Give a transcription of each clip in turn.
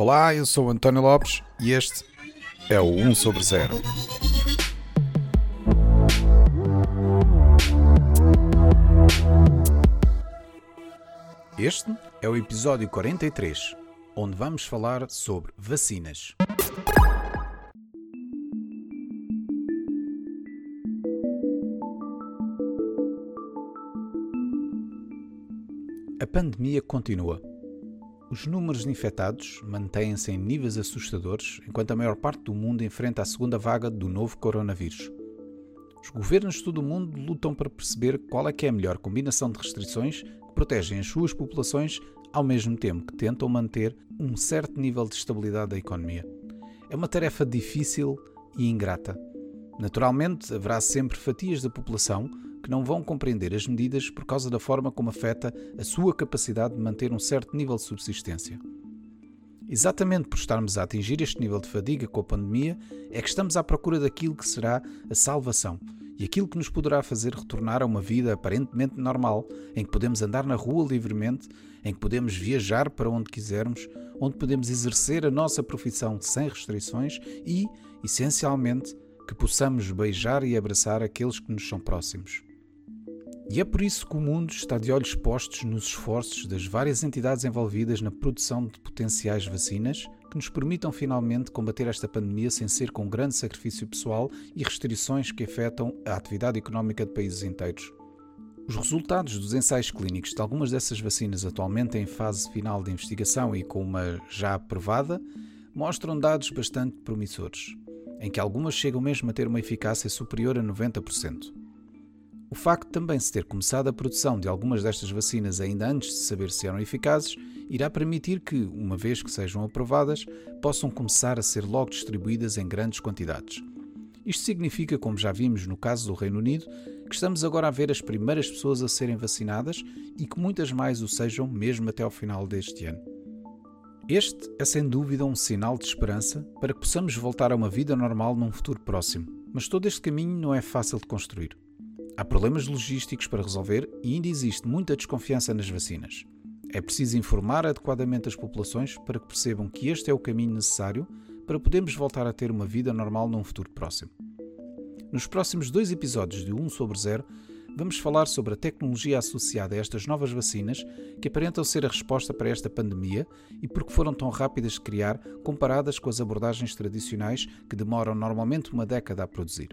Olá, eu sou António Lopes e este é o 1 sobre 0. Este é o episódio 43, onde vamos falar sobre vacinas. A pandemia continua. Os números de infectados mantêm-se em níveis assustadores, enquanto a maior parte do mundo enfrenta a segunda vaga do novo coronavírus. Os governos de todo o mundo lutam para perceber qual é que é a melhor combinação de restrições que protegem as suas populações ao mesmo tempo que tentam manter um certo nível de estabilidade da economia. É uma tarefa difícil e ingrata. Naturalmente, haverá sempre fatias da população que não vão compreender as medidas por causa da forma como afeta a sua capacidade de manter um certo nível de subsistência. Exatamente por estarmos a atingir este nível de fadiga com a pandemia, é que estamos à procura daquilo que será a salvação e aquilo que nos poderá fazer retornar a uma vida aparentemente normal, em que podemos andar na rua livremente, em que podemos viajar para onde quisermos, onde podemos exercer a nossa profissão sem restrições e, essencialmente, que possamos beijar e abraçar aqueles que nos são próximos. E é por isso que o mundo está de olhos postos nos esforços das várias entidades envolvidas na produção de potenciais vacinas que nos permitam finalmente combater esta pandemia sem ser com grande sacrifício pessoal e restrições que afetam a atividade económica de países inteiros. Os resultados dos ensaios clínicos de algumas dessas vacinas atualmente em fase final de investigação e com uma já aprovada mostram dados bastante promissores, em que algumas chegam mesmo a ter uma eficácia superior a 90%. O facto de também se ter começado a produção de algumas destas vacinas ainda antes de saber se eram eficazes irá permitir que, uma vez que sejam aprovadas, possam começar a ser logo distribuídas em grandes quantidades. Isto significa, como já vimos no caso do Reino Unido, que estamos agora a ver as primeiras pessoas a serem vacinadas e que muitas mais o sejam mesmo até ao final deste ano. Este é sem dúvida um sinal de esperança para que possamos voltar a uma vida normal num futuro próximo, mas todo este caminho não é fácil de construir. Há problemas logísticos para resolver e ainda existe muita desconfiança nas vacinas. É preciso informar adequadamente as populações para que percebam que este é o caminho necessário para podermos voltar a ter uma vida normal num futuro próximo. Nos próximos dois episódios de 1 sobre 0, vamos falar sobre a tecnologia associada a estas novas vacinas que aparentam ser a resposta para esta pandemia e porque foram tão rápidas de criar comparadas com as abordagens tradicionais que demoram normalmente uma década a produzir.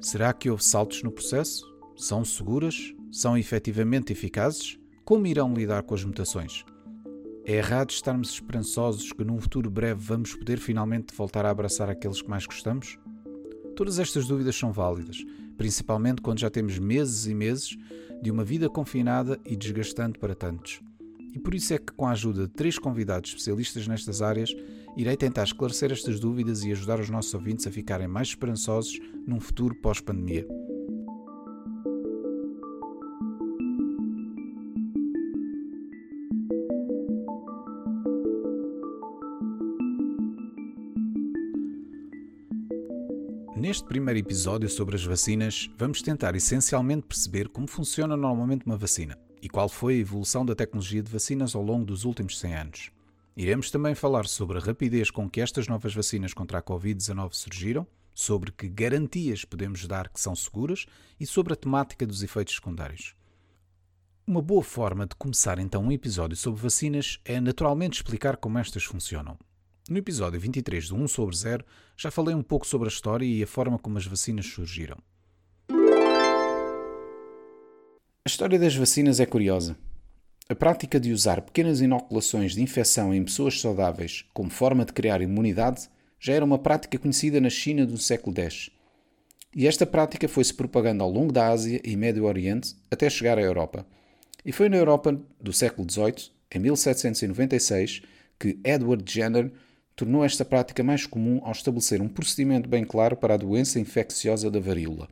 Será que houve saltos no processo? São seguras? São efetivamente eficazes? Como irão lidar com as mutações? É errado estarmos esperançosos que num futuro breve vamos poder finalmente voltar a abraçar aqueles que mais gostamos? Todas estas dúvidas são válidas, principalmente quando já temos meses e meses de uma vida confinada e desgastante para tantos. E por isso é que, com a ajuda de três convidados especialistas nestas áreas, irei tentar esclarecer estas dúvidas e ajudar os nossos ouvintes a ficarem mais esperançosos num futuro pós-pandemia. Neste primeiro episódio sobre as vacinas, vamos tentar essencialmente perceber como funciona normalmente uma vacina e qual foi a evolução da tecnologia de vacinas ao longo dos últimos 100 anos. Iremos também falar sobre a rapidez com que estas novas vacinas contra a Covid-19 surgiram, sobre que garantias podemos dar que são seguras e sobre a temática dos efeitos secundários. Uma boa forma de começar então um episódio sobre vacinas é naturalmente explicar como estas funcionam. No episódio 23 do 1 sobre 0 já falei um pouco sobre a história e a forma como as vacinas surgiram. A história das vacinas é curiosa. A prática de usar pequenas inoculações de infecção em pessoas saudáveis como forma de criar imunidade já era uma prática conhecida na China do século X. E esta prática foi-se propagando ao longo da Ásia e Médio Oriente até chegar à Europa. E foi na Europa do século XVIII, em 1796, que Edward Jenner tornou esta prática mais comum ao estabelecer um procedimento bem claro para a doença infecciosa da varíola.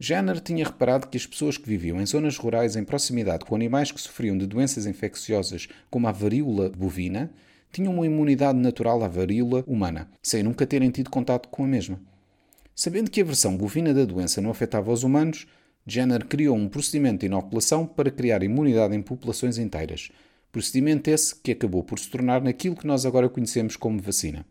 Jenner tinha reparado que as pessoas que viviam em zonas rurais em proximidade com animais que sofriam de doenças infecciosas como a varíola bovina tinham uma imunidade natural à varíola humana, sem nunca terem tido contato com a mesma. Sabendo que a versão bovina da doença não afetava os humanos, Jenner criou um procedimento de inoculação para criar imunidade em populações inteiras, Procedimento esse que acabou por se tornar naquilo que nós agora conhecemos como vacina.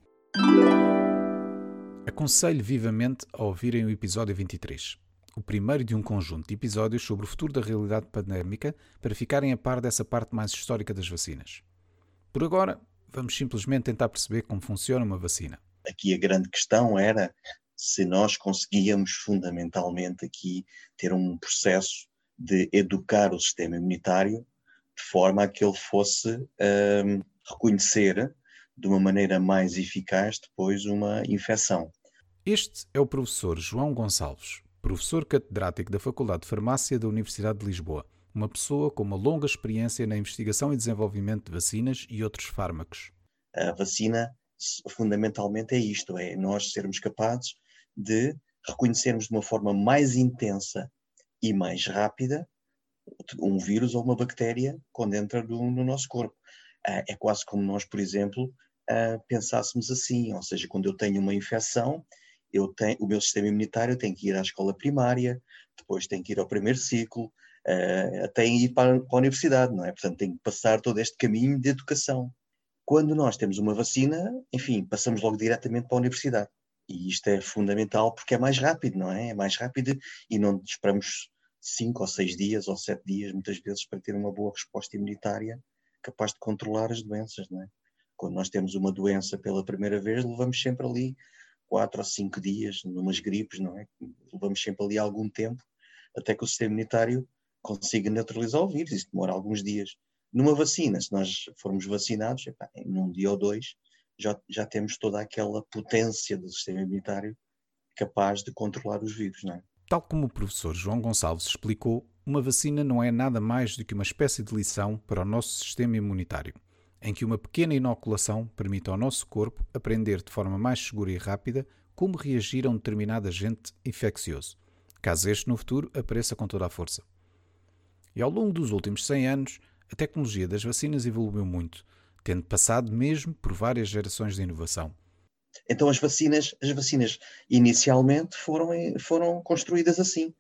Aconselho vivamente a ouvirem o episódio 23, o primeiro de um conjunto de episódios sobre o futuro da realidade pandémica para ficarem a par dessa parte mais histórica das vacinas. Por agora, vamos simplesmente tentar perceber como funciona uma vacina. Aqui a grande questão era se nós conseguíamos fundamentalmente aqui ter um processo de educar o sistema imunitário de forma a que ele fosse um, reconhecer de uma maneira mais eficaz depois uma infecção. Este é o professor João Gonçalves, professor catedrático da Faculdade de Farmácia da Universidade de Lisboa, uma pessoa com uma longa experiência na investigação e desenvolvimento de vacinas e outros fármacos. A vacina fundamentalmente é isto, é nós sermos capazes de reconhecermos de uma forma mais intensa e mais rápida um vírus ou uma bactéria quando entra no, no nosso corpo. Uh, é quase como nós, por exemplo, uh, pensássemos assim, ou seja, quando eu tenho uma infecção, eu tenho, o meu sistema imunitário tem que ir à escola primária, depois tem que ir ao primeiro ciclo, uh, até ir para, para a universidade, não é? Portanto, tem que passar todo este caminho de educação. Quando nós temos uma vacina, enfim, passamos logo diretamente para a universidade. E isto é fundamental porque é mais rápido, não é? É mais rápido e não esperamos cinco ou seis dias ou sete dias, muitas vezes, para ter uma boa resposta imunitária capaz de controlar as doenças, não é? Quando nós temos uma doença pela primeira vez, levamos sempre ali quatro ou cinco dias, numas gripes, não é? Levamos sempre ali algum tempo até que o sistema imunitário consiga neutralizar o vírus. Isso demora alguns dias. Numa vacina, se nós formos vacinados, epá, em um dia ou dois, já, já temos toda aquela potência do sistema imunitário capaz de controlar os vírus, não é? Tal como o professor João Gonçalves explicou, uma vacina não é nada mais do que uma espécie de lição para o nosso sistema imunitário, em que uma pequena inoculação permite ao nosso corpo aprender de forma mais segura e rápida como reagir a um determinado agente infeccioso, caso este no futuro apareça com toda a força. E ao longo dos últimos 100 anos, a tecnologia das vacinas evoluiu muito, tendo passado mesmo por várias gerações de inovação. Então as vacinas, as vacinas inicialmente foram, foram construídas assim,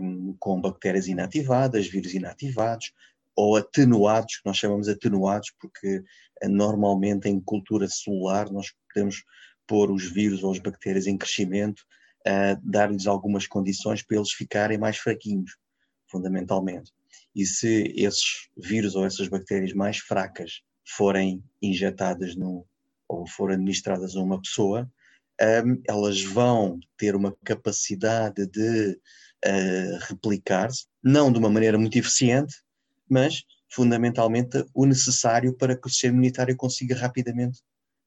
um, com bactérias inativadas, vírus inativados, ou atenuados, nós chamamos atenuados, porque uh, normalmente em cultura celular nós podemos pôr os vírus ou as bactérias em crescimento, uh, dar-lhes algumas condições para eles ficarem mais fraquinhos, fundamentalmente. E se esses vírus ou essas bactérias mais fracas forem injetadas no, ou forem administradas a uma pessoa, um, elas vão ter uma capacidade de uh, replicar-se, não de uma maneira muito eficiente, mas fundamentalmente o necessário para que o sistema imunitário consiga rapidamente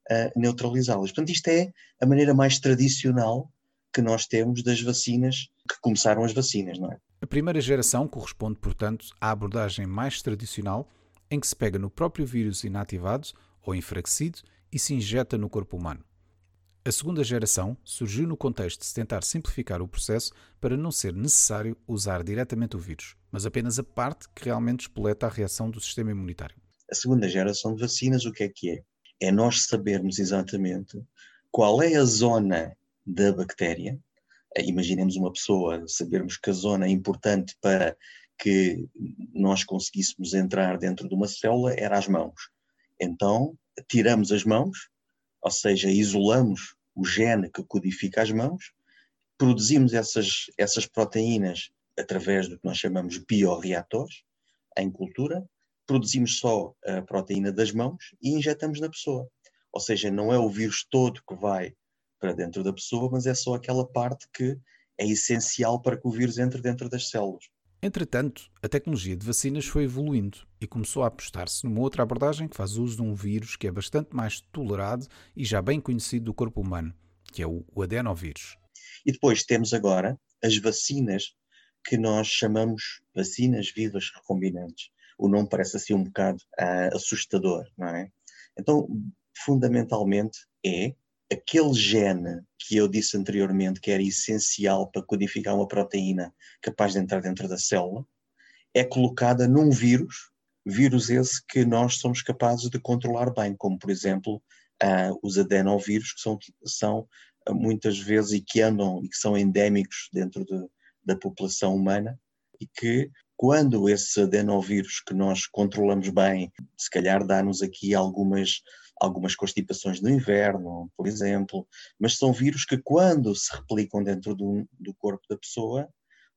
uh, neutralizá-las. Portanto, isto é a maneira mais tradicional que nós temos das vacinas, que começaram as vacinas, não é? A primeira geração corresponde, portanto, à abordagem mais tradicional em que se pega no próprio vírus inativado ou enfraquecido e se injeta no corpo humano. A segunda geração surgiu no contexto de se tentar simplificar o processo para não ser necessário usar diretamente o vírus, mas apenas a parte que realmente espoleta a reação do sistema imunitário. A segunda geração de vacinas, o que é que é? É nós sabermos exatamente qual é a zona da bactéria. Imaginemos uma pessoa, sabermos que a zona é importante para que nós conseguíssemos entrar dentro de uma célula era as mãos. Então, tiramos as mãos, ou seja, isolamos o gene que codifica as mãos, produzimos essas, essas proteínas através do que nós chamamos bioreatores, em cultura, produzimos só a proteína das mãos e injetamos na pessoa. Ou seja, não é o vírus todo que vai para dentro da pessoa, mas é só aquela parte que é essencial para que o vírus entre dentro das células. Entretanto, a tecnologia de vacinas foi evoluindo e começou a apostar-se numa outra abordagem que faz uso de um vírus que é bastante mais tolerado e já bem conhecido do corpo humano, que é o adenovírus. E depois temos agora as vacinas que nós chamamos vacinas vivas recombinantes. O nome parece assim um bocado uh, assustador, não é? Então, fundamentalmente é aquele gene que eu disse anteriormente que era essencial para codificar uma proteína capaz de entrar dentro da célula, é colocada num vírus, vírus esse que nós somos capazes de controlar bem, como por exemplo uh, os adenovírus, que são, são uh, muitas vezes e que andam e que são endémicos dentro de, da população humana e que quando esse adenovírus que nós controlamos bem, se calhar dá-nos aqui algumas, algumas constipações no inverno, por exemplo, mas são vírus que quando se replicam dentro do, do corpo da pessoa,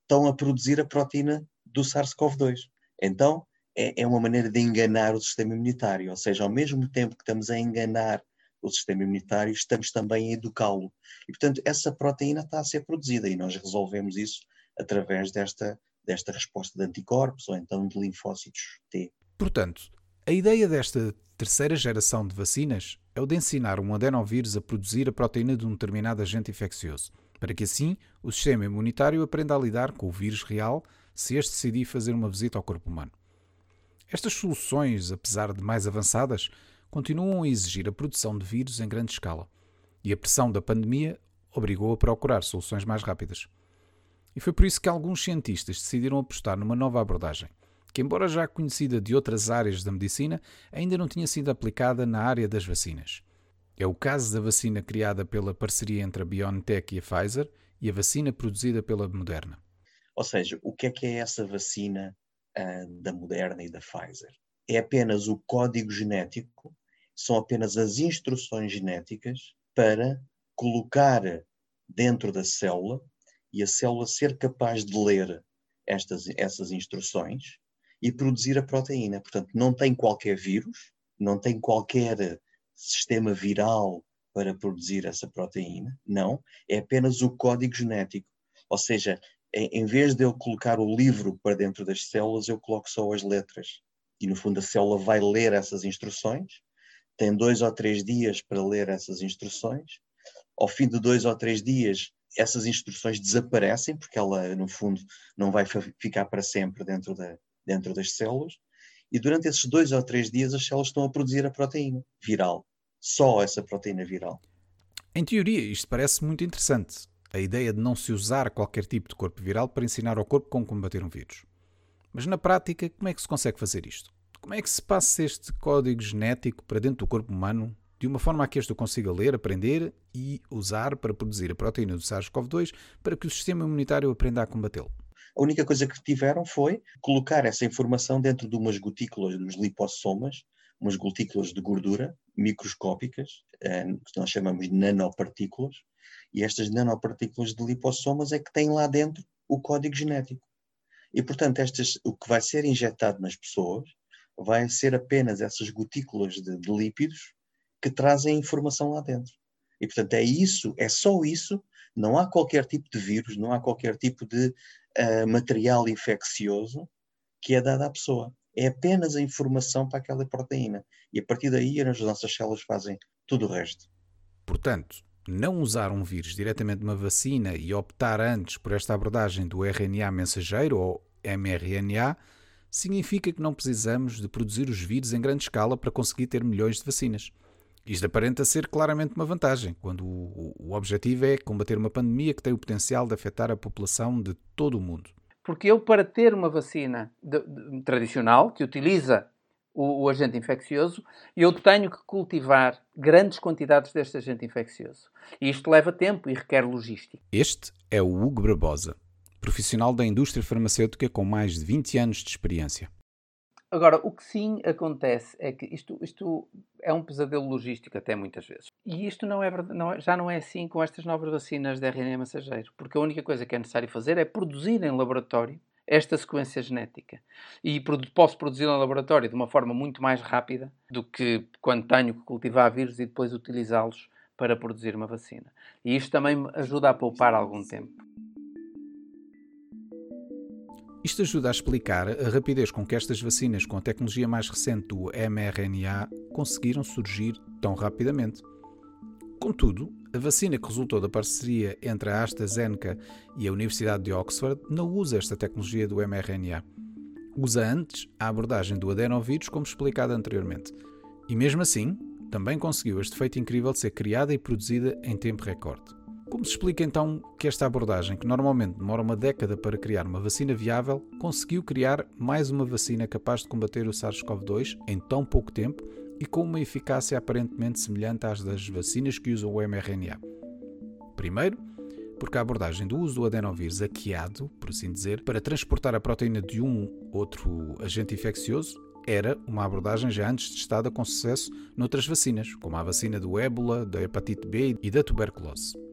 estão a produzir a proteína do SARS-CoV-2. Então, é, é uma maneira de enganar o sistema imunitário, ou seja, ao mesmo tempo que estamos a enganar o sistema imunitário, estamos também a educá-lo. E, portanto, essa proteína está a ser produzida e nós resolvemos isso através desta, desta resposta de anticorpos ou então de linfócitos T. Portanto, a ideia desta terceira geração de vacinas é o de ensinar um adenovírus a produzir a proteína de um determinado agente infeccioso, para que assim o sistema imunitário aprenda a lidar com o vírus real se este decidir fazer uma visita ao corpo humano. Estas soluções, apesar de mais avançadas, continuam a exigir a produção de vírus em grande escala, e a pressão da pandemia obrigou a procurar soluções mais rápidas. E foi por isso que alguns cientistas decidiram apostar numa nova abordagem, que, embora já conhecida de outras áreas da medicina, ainda não tinha sido aplicada na área das vacinas. É o caso da vacina criada pela parceria entre a BioNTech e a Pfizer e a vacina produzida pela Moderna. Ou seja, o que é que é essa vacina uh, da Moderna e da Pfizer? É apenas o código genético são apenas as instruções genéticas para colocar dentro da célula e a célula ser capaz de ler estas, essas instruções e produzir a proteína. Portanto, não tem qualquer vírus, não tem qualquer sistema viral para produzir essa proteína. Não, é apenas o código genético. Ou seja, em vez de eu colocar o livro para dentro das células, eu coloco só as letras. E no fundo a célula vai ler essas instruções tem dois ou três dias para ler essas instruções. Ao fim de dois ou três dias, essas instruções desaparecem, porque ela, no fundo, não vai ficar para sempre dentro, da, dentro das células. E durante esses dois ou três dias, as células estão a produzir a proteína viral. Só essa proteína viral. Em teoria, isto parece muito interessante. A ideia de não se usar qualquer tipo de corpo viral para ensinar ao corpo como combater um vírus. Mas na prática, como é que se consegue fazer isto? Como é que se passa este código genético para dentro do corpo humano de uma forma a que este o consiga ler, aprender e usar para produzir a proteína do SARS-CoV-2 para que o sistema imunitário aprenda a combatê-lo? A única coisa que tiveram foi colocar essa informação dentro de umas gotículas dos lipossomas, umas gotículas de gordura microscópicas, eh, que nós chamamos de nanopartículas, e estas nanopartículas de lipossomas é que têm lá dentro o código genético. E, portanto, estas, o que vai ser injetado nas pessoas vai ser apenas essas gotículas de, de lípidos que trazem informação lá dentro. E, portanto, é isso, é só isso. Não há qualquer tipo de vírus, não há qualquer tipo de uh, material infeccioso que é dado à pessoa. É apenas a informação para aquela proteína. E a partir daí, as nossas células fazem tudo o resto. Portanto, não usar um vírus diretamente de uma vacina e optar antes por esta abordagem do RNA mensageiro ou mRNA significa que não precisamos de produzir os vírus em grande escala para conseguir ter milhões de vacinas. Isto aparenta ser claramente uma vantagem, quando o, o objetivo é combater uma pandemia que tem o potencial de afetar a população de todo o mundo. Porque eu, para ter uma vacina de, de, tradicional, que utiliza o, o, agente infeccioso, eu tenho que cultivar grandes quantidades deste agente infeccioso. E isto leva tempo e requer logística. Este é o Hugo Barbosa, profissional da indústria farmacêutica com mais de 20 anos de experiência. Agora, o que sim acontece é que isto, isto é um pesadelo logístico até muitas vezes. E isto não é, não é, já não é assim com estas novas vacinas de RNA mensageiro, porque a única coisa que é necessário fazer é produzir em laboratório esta sequência genética. E posso produzir em laboratório de uma forma muito mais rápida do que quando tenho que cultivar vírus e depois utilizá-los para produzir uma vacina. E isto também ajuda a poupar algum tempo. Isto ajuda a explicar a rapidez com que estas vacinas com a tecnologia mais recente do mRNA conseguiram surgir tão rapidamente. Contudo, a vacina que resultou da parceria entre a AstraZeneca e a Universidade de Oxford não usa esta tecnologia do mRNA. Usa antes a abordagem do adenovírus, como explicado anteriormente. E mesmo assim, também conseguiu este feito incrível de ser criada e produzida em tempo recorde. Como se explica então que esta abordagem, que normalmente demora uma década para criar uma vacina viável, conseguiu criar mais uma vacina capaz de combater o SARS-CoV-2 em tão pouco tempo e com uma eficácia aparentemente semelhante às das vacinas que usam o mRNA? Primeiro, porque a abordagem do uso do adenovírus aqueado, por assim dizer, para transportar a proteína de um outro agente infeccioso era uma abordagem já antes testada com sucesso noutras vacinas, como a vacina do ébola, da hepatite B e da tuberculose.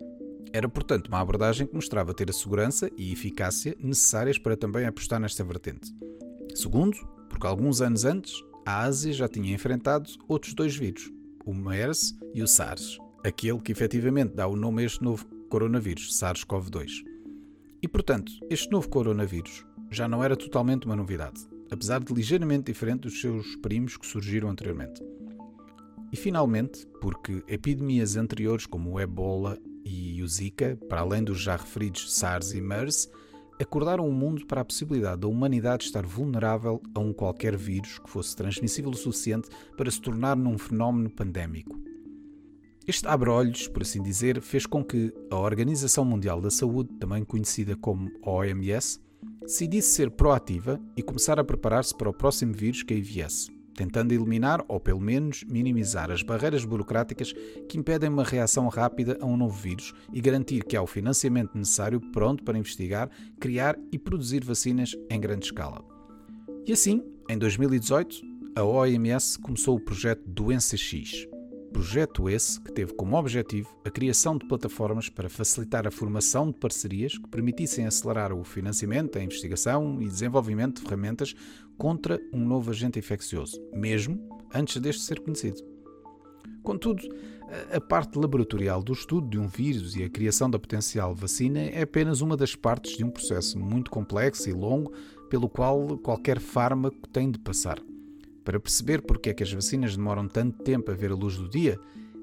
Era, portanto, uma abordagem que mostrava ter a segurança e eficácia necessárias para também apostar nesta vertente. Segundo, porque alguns anos antes, a Ásia já tinha enfrentado outros dois vírus, o MERS e o SARS, aquele que efetivamente dá o nome a este novo coronavírus, SARS-CoV-2. E, portanto, este novo coronavírus já não era totalmente uma novidade, apesar de ligeiramente diferente dos seus primos que surgiram anteriormente. E finalmente, porque epidemias anteriores como o Ebola e o Zika, para além dos já referidos SARS e MERS, acordaram o mundo para a possibilidade da humanidade estar vulnerável a um qualquer vírus que fosse transmissível o suficiente para se tornar num fenómeno pandémico. Este abre-olhos, por assim dizer, fez com que a Organização Mundial da Saúde, também conhecida como OMS, decidisse ser proativa e começar a preparar-se para o próximo vírus que aí viesse tentando eliminar ou pelo menos minimizar as barreiras burocráticas que impedem uma reação rápida a um novo vírus e garantir que há o financiamento necessário pronto para investigar, criar e produzir vacinas em grande escala. E assim, em 2018, a OMS começou o projeto Doença X Projeto esse que teve como objetivo a criação de plataformas para facilitar a formação de parcerias que permitissem acelerar o financiamento, a investigação e desenvolvimento de ferramentas contra um novo agente infeccioso, mesmo antes deste ser conhecido. Contudo, a parte laboratorial do estudo de um vírus e a criação da potencial vacina é apenas uma das partes de um processo muito complexo e longo pelo qual qualquer fármaco tem de passar. Para perceber porque é que as vacinas demoram tanto tempo a ver a luz do dia,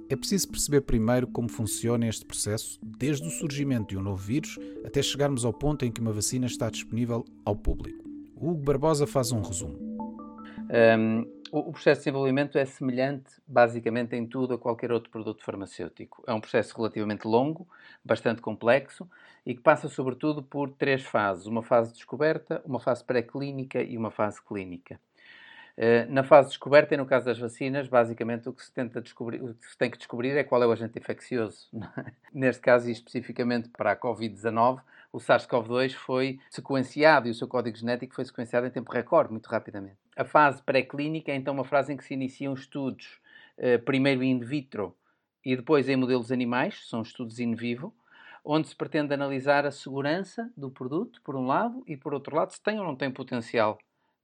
é preciso perceber primeiro como funciona este processo, desde o surgimento de um novo vírus até chegarmos ao ponto em que uma vacina está disponível ao público. O Hugo Barbosa faz um resumo. Um, o processo de desenvolvimento é semelhante, basicamente, em tudo a qualquer outro produto farmacêutico. É um processo relativamente longo, bastante complexo e que passa, sobretudo, por três fases: uma fase de descoberta, uma fase pré-clínica e uma fase clínica. Eh, na fase de descoberta e no caso das vacinas, basicamente o que se tenta descobrir, o que se tem que descobrir é qual é o agente infeccioso. É? Neste caso, e especificamente para a Covid-19, o SARS-CoV-2 foi sequenciado e o seu código genético foi sequenciado em tempo recorde, muito rapidamente. A fase pré-clínica é então uma fase em que se iniciam estudos, eh, primeiro in vitro e depois em modelos animais, são estudos in vivo, onde se pretende analisar a segurança do produto, por um lado, e por outro lado, se tem ou não tem potencial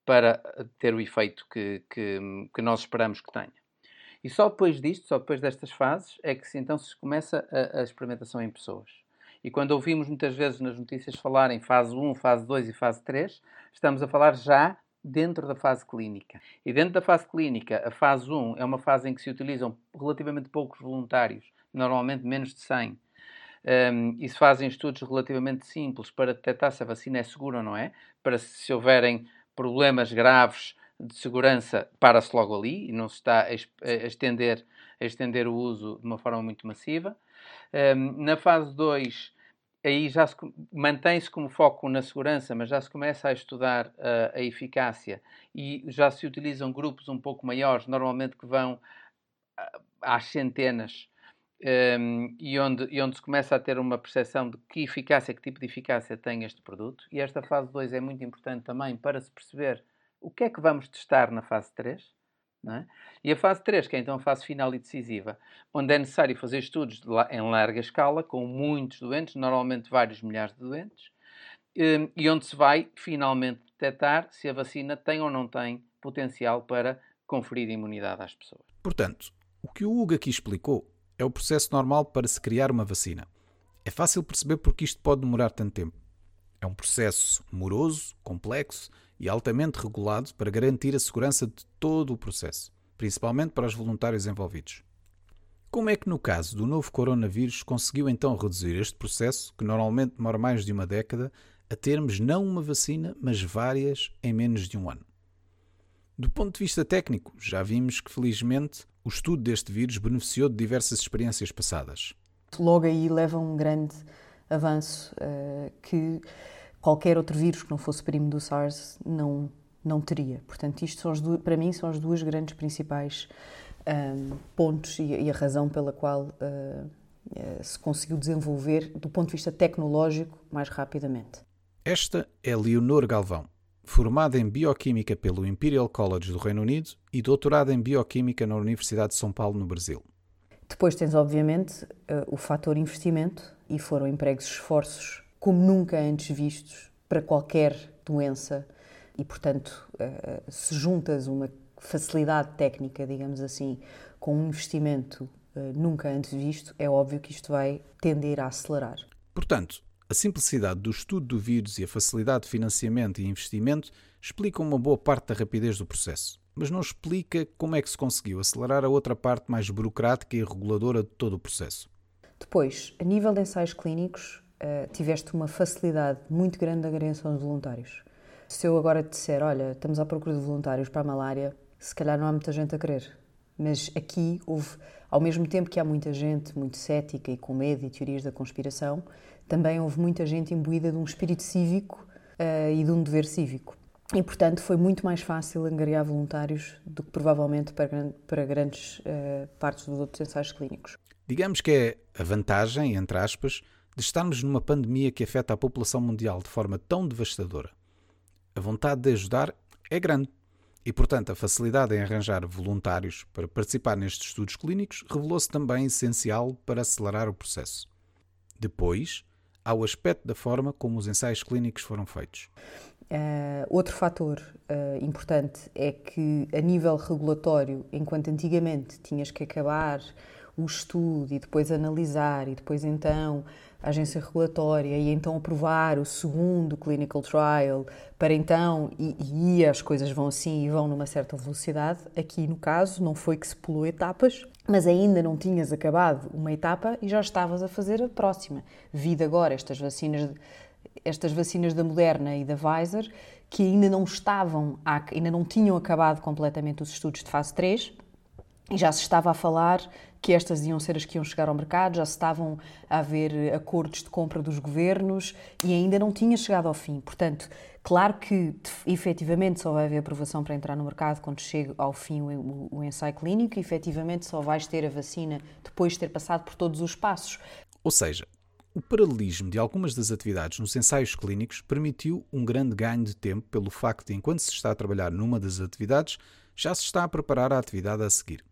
para eh, ter o efeito que, que, que, nós esperamos que tenha. E só depois disto, só depois destas fases, é que então se começa a, a experimentação em pessoas. E quando ouvimos muitas vezes nas notícias falar em fase 1, fase 2 e fase 3, estamos a falar já dentro da fase clínica. E dentro da fase clínica, a fase 1 é uma fase em que se utilizam relativamente poucos voluntários, normalmente menos de 100. Um, e se fazem estudos relativamente simples para detectar se a vacina é segura ou não é, para se houverem problemas graves de segurança, para-se logo ali e não se está a estender, a estender o uso de uma forma muito massiva. Um, na fase 2, aí já se mantém-se como foco na segurança, mas já se começa a estudar uh, a eficácia e já se utilizam grupos um pouco maiores, normalmente que vão uh, às centenas, um, e, onde, e onde se começa a ter uma percepção de que eficácia, que tipo de eficácia tem este produto. E esta fase 2 é muito importante também para se perceber o que é que vamos testar na fase 3. É? E a fase 3, que é então a fase final e decisiva, onde é necessário fazer estudos em larga escala, com muitos doentes, normalmente vários milhares de doentes, e onde se vai finalmente detectar se a vacina tem ou não tem potencial para conferir imunidade às pessoas. Portanto, o que o Hugo aqui explicou é o processo normal para se criar uma vacina. É fácil perceber porque isto pode demorar tanto tempo. É um processo moroso, complexo e altamente regulado para garantir a segurança de todo o processo, principalmente para os voluntários envolvidos. Como é que, no caso do novo coronavírus, conseguiu então reduzir este processo, que normalmente demora mais de uma década, a termos não uma vacina, mas várias em menos de um ano? Do ponto de vista técnico, já vimos que felizmente o estudo deste vírus beneficiou de diversas experiências passadas. Logo aí leva um grande avanço uh, que qualquer outro vírus que não fosse primo do SARS não, não teria. Portanto, isto são duas, para mim são as duas grandes principais um, ehm, pontos e, e, a razão pela qual uh, se conseguiu desenvolver do ponto de vista tecnológico mais rapidamente. Esta é Leonor Galvão, formada em Bioquímica pelo Imperial College do Reino Unido e doutorada em Bioquímica na Universidade de São Paulo, no Brasil. Depois tens, obviamente, o fator investimento e foram empregos esforços como nunca antes vistos para qualquer doença e, portanto, se juntas uma facilidade técnica, digamos assim, com um investimento nunca antes visto, é óbvio que isto vai tender a acelerar. Portanto, a simplicidade do estudo do vírus e a facilidade de financiamento e investimento explicam uma boa parte da rapidez do processo, mas não explica como é que se conseguiu acelerar a outra parte mais burocrática e reguladora de todo o processo. Depois, a nível de ensaios clínicos, uh, tiveste uma facilidade muito grande da agregação de voluntários. Se eu agora te disser, olha, estamos à procura de voluntários para a malária, se calhar não há muita gente a querer. Mas aqui houve, ao mesmo tempo que há muita gente muito cética e com medo e teorias da conspiração, também houve muita gente imbuída de um espírito cívico uh, e de um dever cívico. E, portanto, foi muito mais fácil angariar voluntários do que provavelmente para, para grandes uh, partes dos outros ensaios clínicos. Digamos que é a vantagem, entre aspas, de estarmos numa pandemia que afeta a população mundial de forma tão devastadora. A vontade de ajudar é grande e, portanto, a facilidade em arranjar voluntários para participar nestes estudos clínicos revelou-se também essencial para acelerar o processo. Depois, há o aspecto da forma como os ensaios clínicos foram feitos. Uh, outro fator uh, importante é que, a nível regulatório, enquanto antigamente tinhas que acabar o estudo e depois analisar e depois então a agência regulatória e então aprovar o segundo clinical trial para então e, e as coisas vão assim e vão numa certa velocidade aqui no caso não foi que se pulou etapas mas ainda não tinhas acabado uma etapa e já estavas a fazer a próxima. Vida agora estas vacinas estas vacinas da Moderna e da Pfizer que ainda não estavam ainda não tinham acabado completamente os estudos de fase 3 e já se estava a falar que estas iam ser as que iam chegar ao mercado, já se estavam a haver acordos de compra dos governos e ainda não tinha chegado ao fim. Portanto, claro que efetivamente só vai haver aprovação para entrar no mercado quando chegue ao fim o, o ensaio clínico e efetivamente só vais ter a vacina depois de ter passado por todos os passos. Ou seja, o paralelismo de algumas das atividades nos ensaios clínicos permitiu um grande ganho de tempo pelo facto de, enquanto se está a trabalhar numa das atividades, já se está a preparar a atividade a seguir.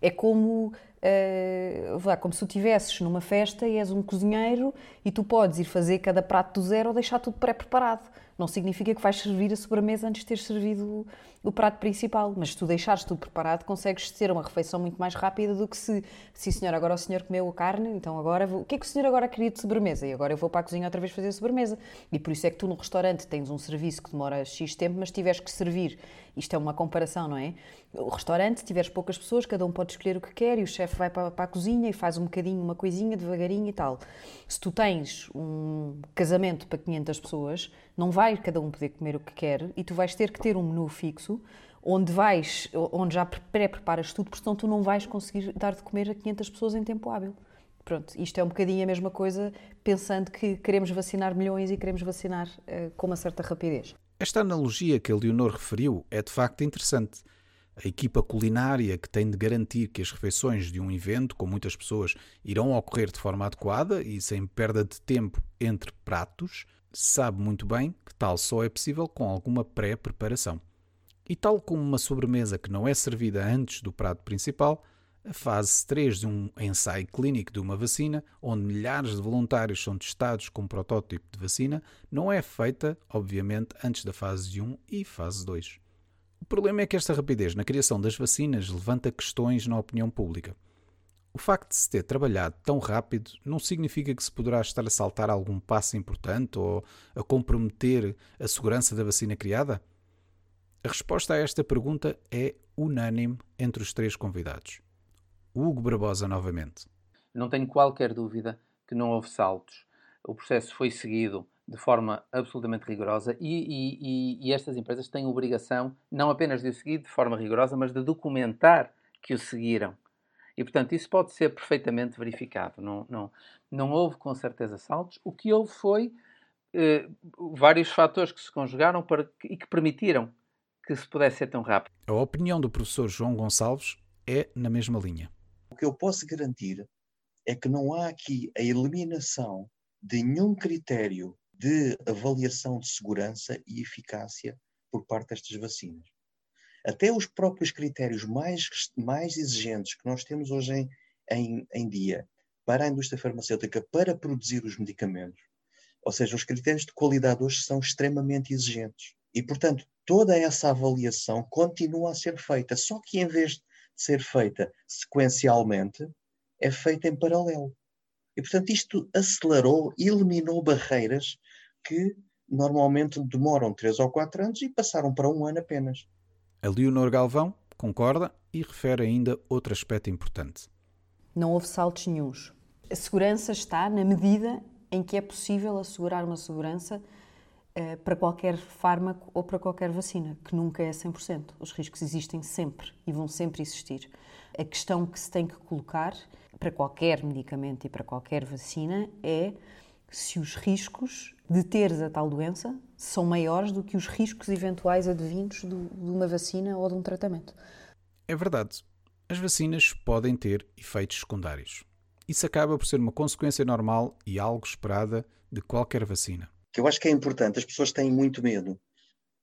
É como, uh, como se tu estivesses numa festa e és um cozinheiro e tu podes ir fazer cada prato do zero ou deixar tudo pré-preparado. Não significa que vais servir a sobremesa antes de ter servido o prato principal, mas se tu deixares tudo preparado, consegues ter uma refeição muito mais rápida do que se, sim senhor, agora o senhor comeu a carne, então agora vou... o que é que o senhor agora queria de sobremesa? E agora eu vou para a cozinha outra vez fazer a sobremesa. E por isso é que tu no restaurante tens um serviço que demora X tempo, mas tiveres que servir, isto é uma comparação, não é? O restaurante, se tiveres poucas pessoas, cada um pode escolher o que quer e o chefe vai para, para a cozinha e faz um bocadinho, uma coisinha, devagarinho e tal. Se tu tens um casamento para 500 pessoas, não vai cada um poder comer o que quer e tu vais ter que ter um menu fixo onde vais, onde já pré-preparas tudo, senão tu não vais conseguir dar de comer a 500 pessoas em tempo hábil. Pronto, isto é um bocadinho a mesma coisa, pensando que queremos vacinar milhões e queremos vacinar uh, com uma certa rapidez. Esta analogia que a Leonor referiu é de facto interessante. A equipa culinária que tem de garantir que as refeições de um evento com muitas pessoas irão ocorrer de forma adequada e sem perda de tempo entre pratos sabe muito bem que tal só é possível com alguma pré-preparação. E tal como uma sobremesa que não é servida antes do prato principal, a fase 3 de um ensaio clínico de uma vacina, onde milhares de voluntários são testados com um protótipo de vacina, não é feita, obviamente, antes da fase 1 e fase 2. O problema é que esta rapidez na criação das vacinas levanta questões na opinião pública. O facto de se ter trabalhado tão rápido não significa que se poderá estar a saltar algum passo importante ou a comprometer a segurança da vacina criada? A resposta a esta pergunta é unânime entre os três convidados. Hugo Barbosa, novamente. Não tenho qualquer dúvida que não houve saltos. O processo foi seguido de forma absolutamente rigorosa e, e, e, estas empresas têm obrigação não apenas de o seguir de forma rigorosa, mas de documentar que o seguiram. E, portanto, isso pode ser perfeitamente verificado. Não, não, não houve, com certeza, saltos. O que houve foi eh, vários fatores que se conjugaram para que, e que permitiram que se pudesse ser tão rápido. A opinião do professor João Gonçalves é na mesma linha. O que eu posso garantir é que não há aqui a eliminação de nenhum critério de avaliação de segurança e eficácia por parte destas vacinas. Até os próprios critérios mais, mais exigentes que nós temos hoje em, em, em dia para a indústria farmacêutica para produzir os medicamentos, ou seja, os critérios de qualidade hoje são extremamente exigentes. E, portanto, toda essa avaliação continua a ser feita, só que em vez de ser feita sequencialmente, é feita em paralelo. E, portanto, isto acelerou, eliminou barreiras que normalmente demoram 3 ou 4 anos e passaram para um ano apenas. A Leonor Galvão concorda e refere ainda outro aspecto importante. Não houve saltos nenhums. A segurança está na medida em que é possível assegurar uma segurança uh, para qualquer fármaco ou para qualquer vacina, que nunca é 100%. Os riscos existem sempre e vão sempre existir. A questão que se tem que colocar para qualquer medicamento e para qualquer vacina é se os riscos de teres a tal doença são maiores do que os riscos eventuais advindos de uma vacina ou de um tratamento. É verdade. As vacinas podem ter efeitos secundários. Isso acaba por ser uma consequência normal e algo esperada de qualquer vacina. Eu acho que é importante, as pessoas têm muito medo.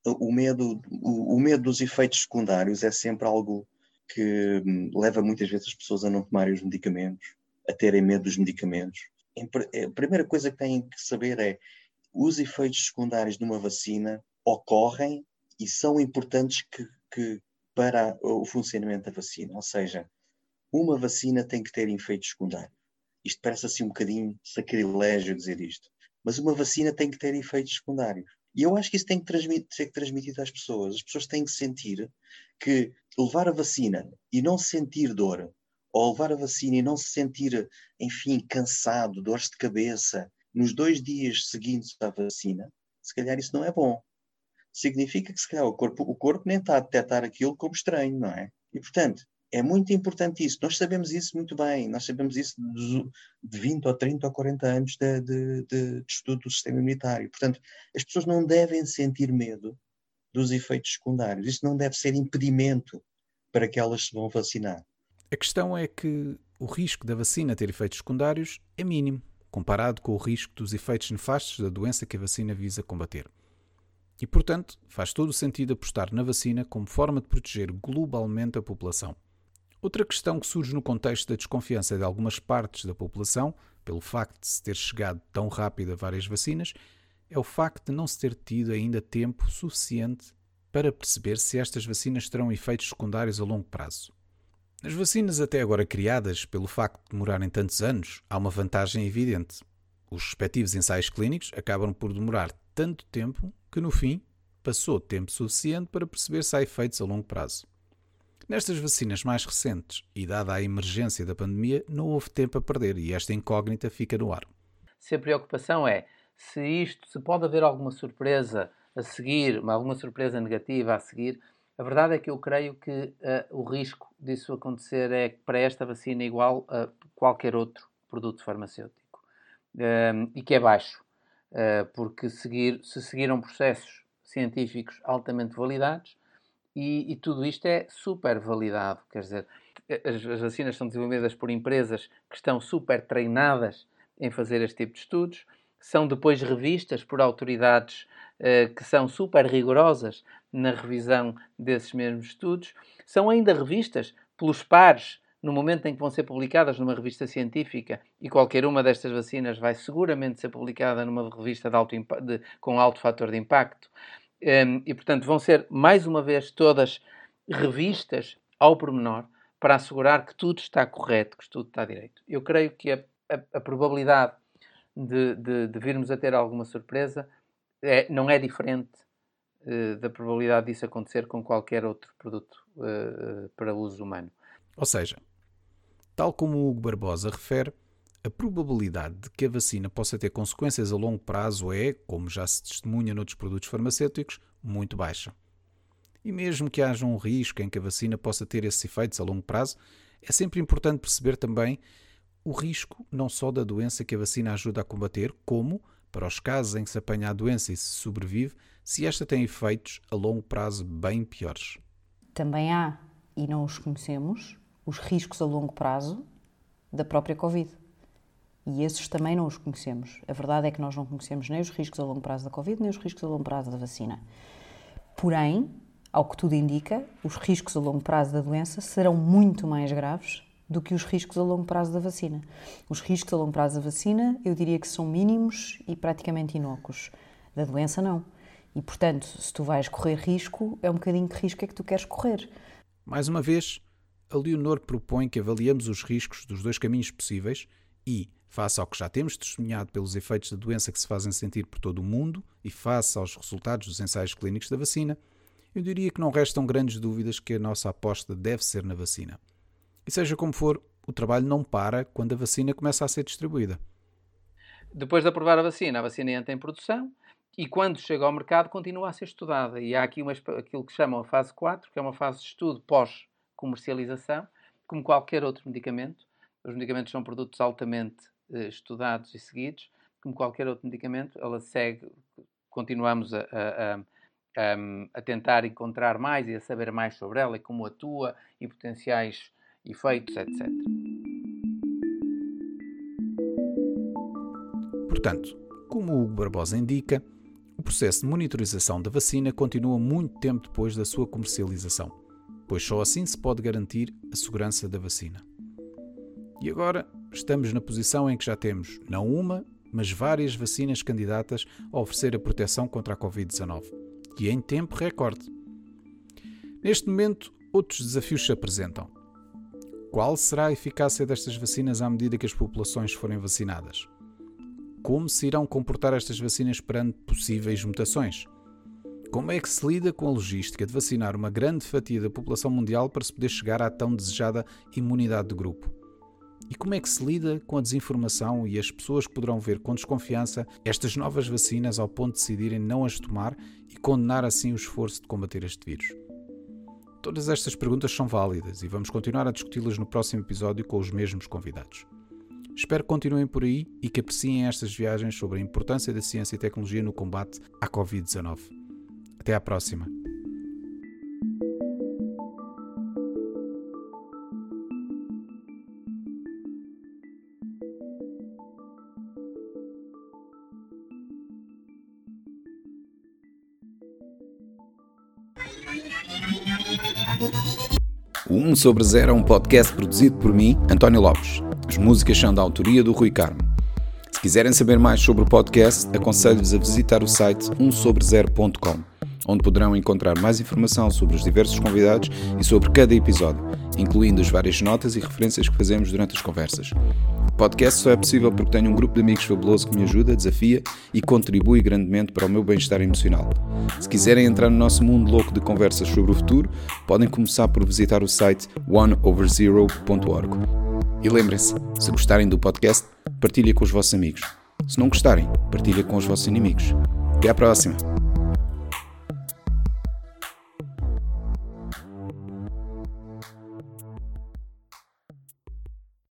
O medo, o, o medo dos efeitos secundários é sempre algo que hum, leva muitas vezes as pessoas a não tomarem os medicamentos, a terem medo dos medicamentos. É, a primeira coisa que têm que saber é os efeitos secundários de uma vacina ocorrem e são importantes que, que, para o funcionamento da vacina. Ou seja, uma vacina tem que ter efeitos secundários. Isto parece assim um bocadinho sacrilégio dizer isto, mas uma vacina tem que ter efeitos secundários. E eu acho que isso tem que ser transmitido às pessoas. As pessoas têm que sentir que levar a vacina e não sentir dor, ou levar a vacina e não se sentir, enfim, cansado, dores de cabeça, nos dois dias seguintes à vacina, se calhar isso não é bom. Significa que se calhar o corpo, o corpo nem está a detectar aquilo como estranho, não é? E portanto, é muito importante isso. Nós sabemos isso muito bem. Nós sabemos isso de 20 ou 30 ou 40 anos de, de, de, de estudo do sistema imunitário. Portanto, as pessoas não devem sentir medo dos efeitos secundários. Isso não deve ser impedimento para que elas se vão vacinar. A questão é que o risco da vacina ter efeitos secundários é mínimo, comparado com o risco dos efeitos nefastos da doença que a vacina visa combater. E, portanto, faz todo o sentido apostar na vacina como forma de proteger globalmente a população. Outra questão que surge no contexto da desconfiança de algumas partes da população, pelo facto de se ter chegado tão rápido a várias vacinas, é o facto de não se ter tido ainda tempo suficiente para perceber se estas vacinas terão efeitos secundários a longo prazo. Nas vacinas até agora criadas, pelo facto de demorarem tantos anos, há uma vantagem evidente. Os respectivos ensaios clínicos acabam por demorar tanto tempo que, no fim, passou tempo suficiente para perceber se há efeitos a longo prazo. Nestas vacinas mais recentes e dada a emergência da pandemia, não houve tempo a perder e esta incógnita fica no ar. Se a preocupação é se isto, se pode haver alguma surpresa a seguir, alguma surpresa negativa a seguir, a verdade é que eu creio que uh, o risco disso acontecer é para esta vacina igual a qualquer outro produto farmacêutico uh, e que é baixo, uh, porque seguir, se seguiram processos científicos altamente validados, e, e, tudo isto é super validado. Quer dizer, as, as, vacinas são desenvolvidas por empresas que estão super treinadas em fazer este tipo de estudos, são depois revistas por autoridades uh, que são super rigorosas na revisão desses mesmos estudos, são ainda revistas pelos pares no momento em que vão ser publicadas numa revista científica, e qualquer uma destas vacinas vai seguramente ser publicada numa revista de alto, de, com alto fator de impacto, um, e, portanto, vão ser, mais uma vez, todas revistas ao pormenor para assegurar que tudo está correto, que tudo está direito. Eu creio que a, a, a probabilidade de, de, de, virmos a ter alguma surpresa é, não é diferente da probabilidade disso acontecer com qualquer outro produto uh, para uso humano. Ou seja, tal como o Hugo Barbosa refere, a probabilidade de que a vacina possa ter consequências a longo prazo é, como já se testemunha noutros produtos farmacêuticos, muito baixa. E mesmo que haja um risco em que a vacina possa ter esses efeitos a longo prazo, é sempre importante perceber também o risco não só da doença que a vacina ajuda a combater, como, para os casos em que se apanha a doença e se sobrevive, se esta tem efeitos a longo prazo bem piores. Também há, e não os conhecemos, os riscos a longo prazo da própria Covid E esses também não os conhecemos. A verdade é que nós não conhecemos nem os riscos a longo prazo da Covid, nem os riscos a longo prazo da vacina. Porém, ao que tudo indica, os riscos a longo prazo da doença serão muito mais graves do que os riscos a longo prazo da vacina. Os riscos a longo prazo da vacina, eu diria que são mínimos e praticamente inócuos. Da doença, não. E, portanto, se tu vais correr risco, é um bocadinho que risco é que tu queres correr. Mais uma vez, a Leonor propõe que avaliemos os riscos dos dois caminhos possíveis e, face ao que já temos testemunhado pelos efeitos da doença que se fazem sentir por todo o mundo e face aos resultados dos ensaios clínicos da vacina, eu diria que não restam grandes dúvidas que a nossa aposta deve ser na vacina. E seja como for, o trabalho não para quando a vacina começa a ser distribuída. Depois de aprovar a vacina, a vacina entra em produção e quando chega ao mercado continua a ser estudada. E há aqui uma, aquilo que chamam a fase 4, que é uma fase de estudo pós-comercialização, como qualquer outro medicamento. Os medicamentos são produtos altamente eh, estudados e seguidos. Como qualquer outro medicamento, ela segue, continuamos a, a, a a tentar encontrar mais e a saber mais sobre ela e como atua e potenciais efeitos, etc. Portanto, como o Barbosa indica, o processo de monitorização da vacina continua muito tempo depois da sua comercialização, pois só assim se pode garantir a segurança da vacina. E agora estamos na posição em que já temos não uma, mas várias vacinas candidatas a oferecer a proteção contra a Covid-19, e em tempo recorde. Neste momento, outros desafios se apresentam. Qual será a eficácia destas vacinas à medida que as populações forem vacinadas? Como se irão comportar estas vacinas perante possíveis mutações? Como é que se lida com a logística de vacinar uma grande fatia da população mundial para se poder chegar à tão desejada imunidade de grupo? E como é que se lida com a desinformação e as pessoas que poderão ver com desconfiança estas novas vacinas ao ponto de decidirem não as tomar e condenar assim o esforço de combater este vírus? Todas estas perguntas são válidas e vamos continuar a discuti-las no próximo episódio com os mesmos convidados. Espero que continuem por aí e que apreciem estas viagens sobre a importância da ciência e tecnologia no combate à Covid-19. Até à próxima! O 1 sobre 0 é um podcast produzido por mim, António Lopes. As músicas são da autoria do Rui Carmo. Se quiserem saber mais sobre o podcast, aconselho-vos a visitar o site 1sobre0.com, onde poderão encontrar mais informação sobre os diversos convidados e sobre cada episódio, incluindo as várias notas e referências que fazemos durante as conversas podcast só é possível porque tenho um grupo de amigos fabuloso que me ajuda, desafia e contribui grandemente para o meu bem-estar emocional. Se quiserem entrar no nosso mundo louco de conversas sobre o futuro, podem começar por visitar o site oneoverzero.org. E lembrem-se, se gostarem do podcast, partilhem com os vossos amigos. Se não gostarem, partilhem com os vossos inimigos. Até à próxima!